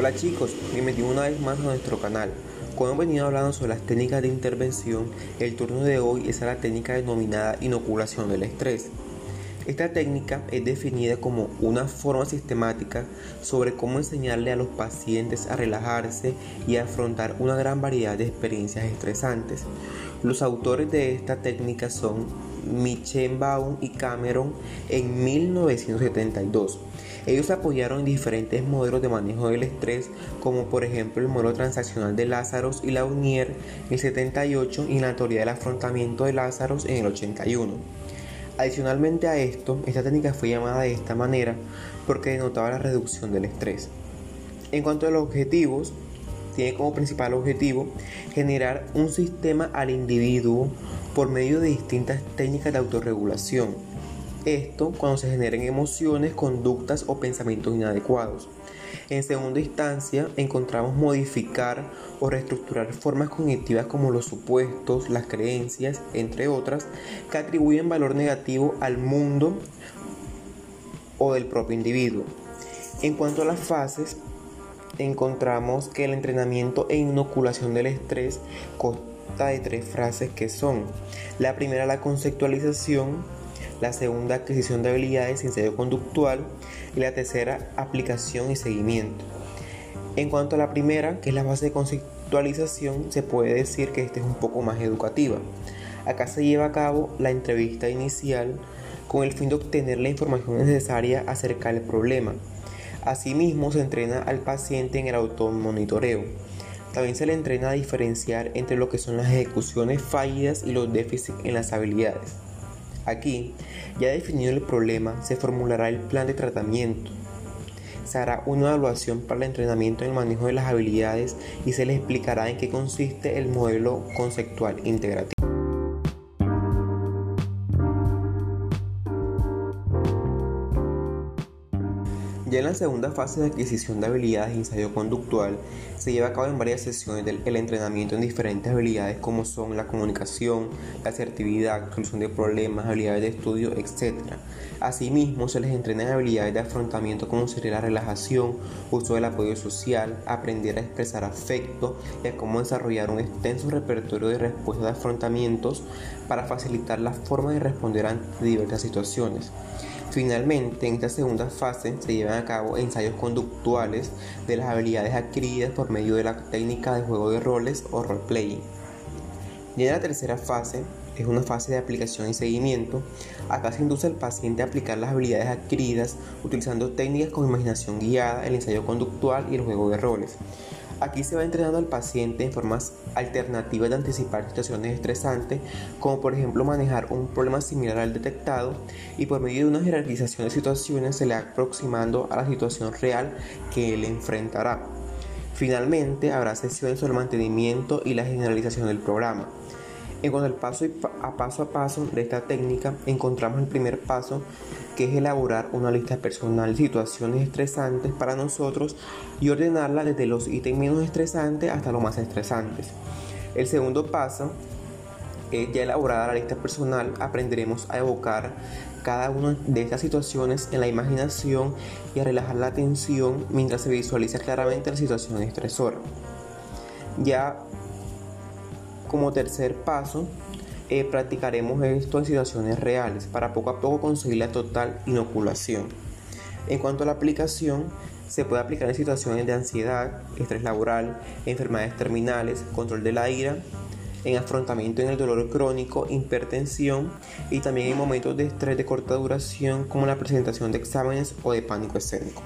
Hola chicos, bienvenidos una vez más a nuestro canal. Como hemos venido hablando sobre las técnicas de intervención, el turno de hoy es a la técnica denominada inoculación del estrés. Esta técnica es definida como una forma sistemática sobre cómo enseñarle a los pacientes a relajarse y a afrontar una gran variedad de experiencias estresantes. Los autores de esta técnica son Baum y Cameron en 1972. Ellos apoyaron diferentes modelos de manejo del estrés, como por ejemplo el modelo transaccional de Lázaro y Launier en el 78 y la teoría del afrontamiento de Lázaro en el 81. Adicionalmente a esto, esta técnica fue llamada de esta manera porque denotaba la reducción del estrés. En cuanto a los objetivos, tiene como principal objetivo generar un sistema al individuo por medio de distintas técnicas de autorregulación. Esto cuando se generen emociones, conductas o pensamientos inadecuados. En segunda instancia, encontramos modificar o reestructurar formas cognitivas como los supuestos, las creencias, entre otras, que atribuyen valor negativo al mundo o del propio individuo. En cuanto a las fases, encontramos que el entrenamiento e inoculación del estrés de tres frases que son la primera la conceptualización, la segunda adquisición de habilidades en serio conductual y la tercera aplicación y seguimiento. En cuanto a la primera, que es la fase de conceptualización, se puede decir que esta es un poco más educativa. Acá se lleva a cabo la entrevista inicial con el fin de obtener la información necesaria acerca del problema Asimismo, se entrena al paciente en el automonitoreo. También se le entrena a diferenciar entre lo que son las ejecuciones fallidas y los déficits en las habilidades. Aquí, ya definido el problema, se formulará el plan de tratamiento. Se hará una evaluación para el entrenamiento en el manejo de las habilidades y se le explicará en qué consiste el modelo conceptual integrativo. En la segunda fase de adquisición de habilidades y ensayo conductual se lleva a cabo en varias sesiones el entrenamiento en diferentes habilidades como son la comunicación, la asertividad, solución de problemas, habilidades de estudio, etc. Asimismo, se les entrena en habilidades de afrontamiento como sería la relajación, uso del apoyo social, aprender a expresar afecto y a cómo desarrollar un extenso repertorio de respuestas de afrontamientos para facilitar la forma de responder ante diversas situaciones. Finalmente, en esta segunda fase se llevan a cabo ensayos conductuales de las habilidades adquiridas por medio de la técnica de juego de roles o roleplaying. En la tercera fase, es una fase de aplicación y seguimiento. Acá se induce al paciente a aplicar las habilidades adquiridas utilizando técnicas como imaginación guiada, el ensayo conductual y el juego de roles. Aquí se va entrenando al paciente en formas alternativas de anticipar situaciones estresantes, como por ejemplo manejar un problema similar al detectado y por medio de una jerarquización de situaciones se le va aproximando a la situación real que él enfrentará. Finalmente, habrá sesiones sobre el mantenimiento y la generalización del programa. En cuanto al paso a paso a paso de esta técnica, encontramos el primer paso que es elaborar una lista personal de situaciones estresantes para nosotros y ordenarla desde los ítems menos estresantes hasta los más estresantes. El segundo paso es ya elaborada la lista personal, aprenderemos a evocar cada una de estas situaciones en la imaginación y a relajar la atención mientras se visualiza claramente la situación estresora. Ya como tercer paso, eh, practicaremos esto en situaciones reales para poco a poco conseguir la total inoculación. En cuanto a la aplicación, se puede aplicar en situaciones de ansiedad, estrés laboral, enfermedades terminales, control de la ira, en afrontamiento en el dolor crónico, hipertensión y también en momentos de estrés de corta duración como la presentación de exámenes o de pánico escénico.